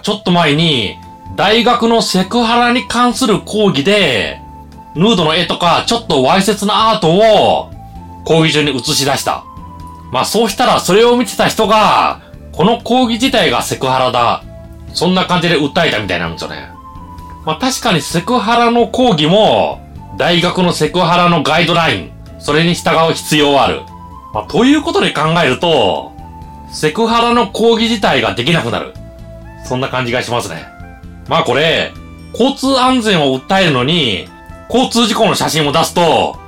ちょっと前に、大学のセクハラに関する講義で、ヌードの絵とか、ちょっとわいせつなアートを、講義中に映し出した。まあそうしたら、それを見てた人が、この講義自体がセクハラだ。そんな感じで訴えたみたいなんですよね。まあ確かにセクハラの講義も、大学のセクハラのガイドライン、それに従う必要はある。まあということで考えると、セクハラの講義自体ができなくなる。そんな感じがしますね。まあこれ、交通安全を訴えるのに、交通事故の写真を出すと、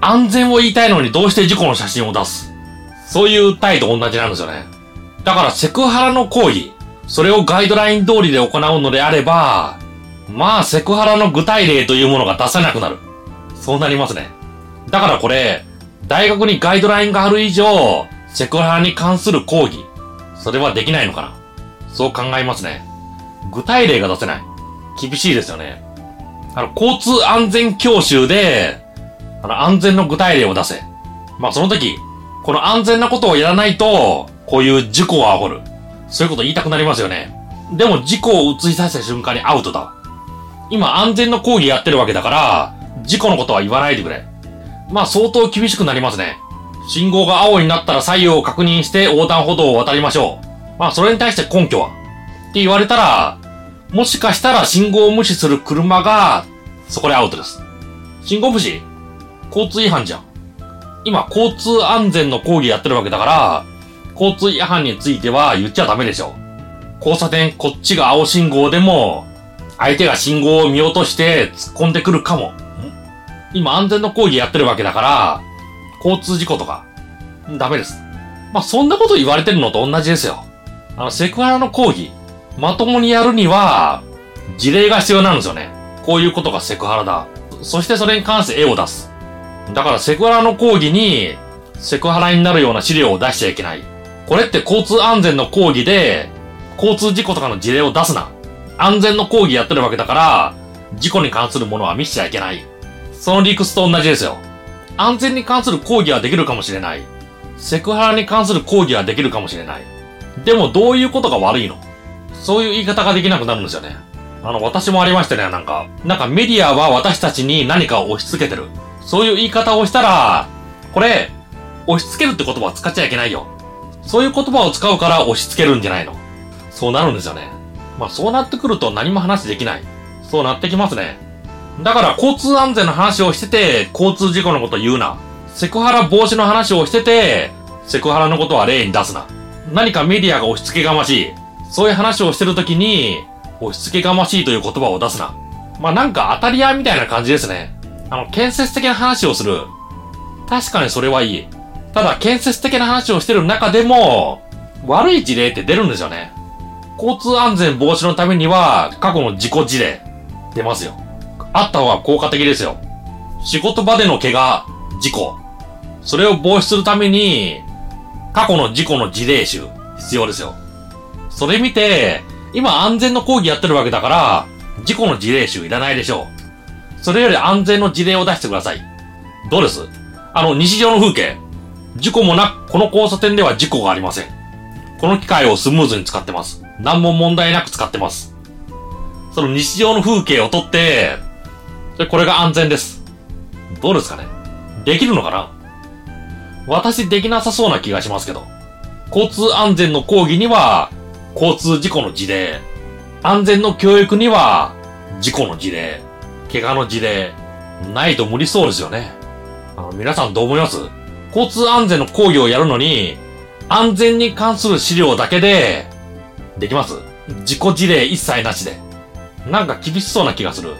安全を言いたいのにどうして事故の写真を出すそういう訴えと同じなんですよね。だからセクハラの行為、それをガイドライン通りで行うのであれば、まあセクハラの具体例というものが出せなくなる。そうなりますね。だからこれ、大学にガイドラインがある以上、セクハラに関する講義、それはできないのかな。そう考えますね。具体例が出せない。厳しいですよね。あの、交通安全教習で、あの、安全の具体例を出せ。まあその時、この安全なことをやらないと、こういう事故を起こる。そういうこと言いたくなりますよね。でも事故を映し出した瞬間にアウトだ。今安全の講義やってるわけだから、事故のことは言わないでくれ。まあ相当厳しくなりますね。信号が青になったら左右を確認して横断歩道を渡りましょう。まあそれに対して根拠は？って言われたら、もしかしたら信号を無視する車が、そこでアウトです。信号無視？交通違反じゃん。今、交通安全の講義やってるわけだから、交通違反については言っちゃダメでしょ。交差点、こっちが青信号でも、相手が信号を見落として突っ込んでくるかも。今、安全の講義やってるわけだから、交通事故とか、ダメです。まあ、そんなこと言われてるのと同じですよ。あの、セクハラの講義、まともにやるには、事例が必要なんですよね。こういうことがセクハラだ。そしてそれに関して絵を出す。だからセクハラの講義に、セクハラになるような資料を出しちゃいけない。これって交通安全の講義で、交通事故とかの事例を出すな。安全の講義やってるわけだから、事故に関するものは見せちゃいけない。その理屈と同じですよ。安全に関する講義はできるかもしれない。セクハラに関する講義はできるかもしれない。でもどういうことが悪いの？そういう言い方ができなくなるんですよね。あの、私もありましたね、なんか。なんかメディアは私たちに何かを押し付けてる。そういう言い方をしたら、これ、押し付けるって言葉は使っちゃいけないよ。そういう言葉を使うから押し付けるんじゃないの。そうなるんですよね。まあそうなってくると何も話できない。そうなってきますね。だから交通安全の話をしてて、交通事故のこと言うな。セクハラ防止の話をしてて、セクハラのことは例に出すな。何かメディアが押し付けがましい。そういう話をしてるときに、押し付けがましいという言葉を出すな。まあ、なんか当たり屋みたいな感じですね。あの、建設的な話をする。確かにそれはいい。ただ、建設的な話をしてる中でも、悪い事例って出るんですよね。交通安全防止のためには、過去の事故事例、出ますよ。あった方が効果的ですよ。仕事場での怪我、事故。それを防止するために、過去の事故の事例集、必要ですよ。それ見て、今安全の講義やってるわけだから、事故の事例集いらないでしょう。それより安全の事例を出してください。どうです？あの、日常の風景。事故もなく、この交差点では事故がありません。この機械をスムーズに使ってます。何も問題なく使ってます。その日常の風景をとって、これが安全です。どうですかね？できるのかな？私できなさそうな気がしますけど。交通安全の講義には、交通事故の事例。安全の教育には、事故の事例。怪我の事例。ないと無理そうですよね。あの、皆さんどう思います？交通安全の講義をやるのに、安全に関する資料だけで、できます事故事例一切なしで。なんか厳しそうな気がする。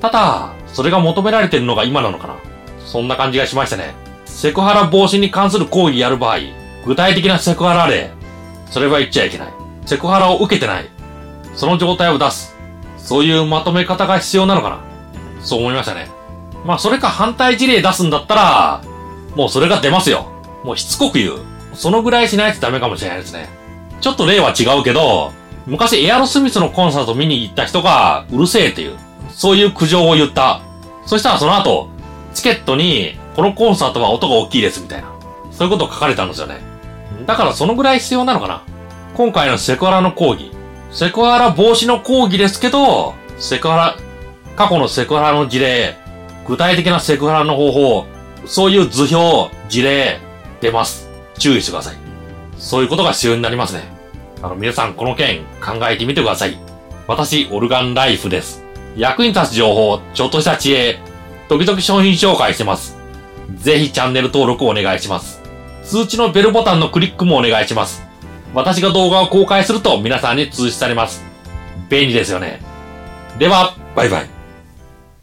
ただ、それが求められてるのが今なのかな。そんな感じがしましたね。セクハラ防止に関する行為やる場合、具体的なセクハラ例、それは言っちゃいけない。セクハラを受けてない。その状態を出す。そういうまとめ方が必要なのかな。そう思いましたね。まあそれか反対事例出すんだったら、もうそれが出ますよ。もうしつこく言う。そのぐらいしないとダメかもしれないですね。ちょっと例は違うけど、昔エアロスミスのコンサート見に行った人がうるせえっていう、そういう苦情を言った。そしたらその後、チケットにこのコンサートは音が大きいですみたいな。そういうことを書かれたんですよね。だからそのぐらい必要なのかな。今回のセクハラの講義。セクハラ防止の講義ですけど、セクハラ、過去のセクハラの事例、具体的なセクハラの方法、そういう図表、事例、出ます。注意してください。そういうことが必要になりますね。あの、皆さんこの件考えてみてください。私、オルガンライフです。役に立つ情報、ちょっとした知恵、時々商品紹介してます。ぜひチャンネル登録をお願いします。通知のベルボタンのクリックもお願いします。私が動画を公開すると皆さんに通知されます。便利ですよね。では、バイバイ。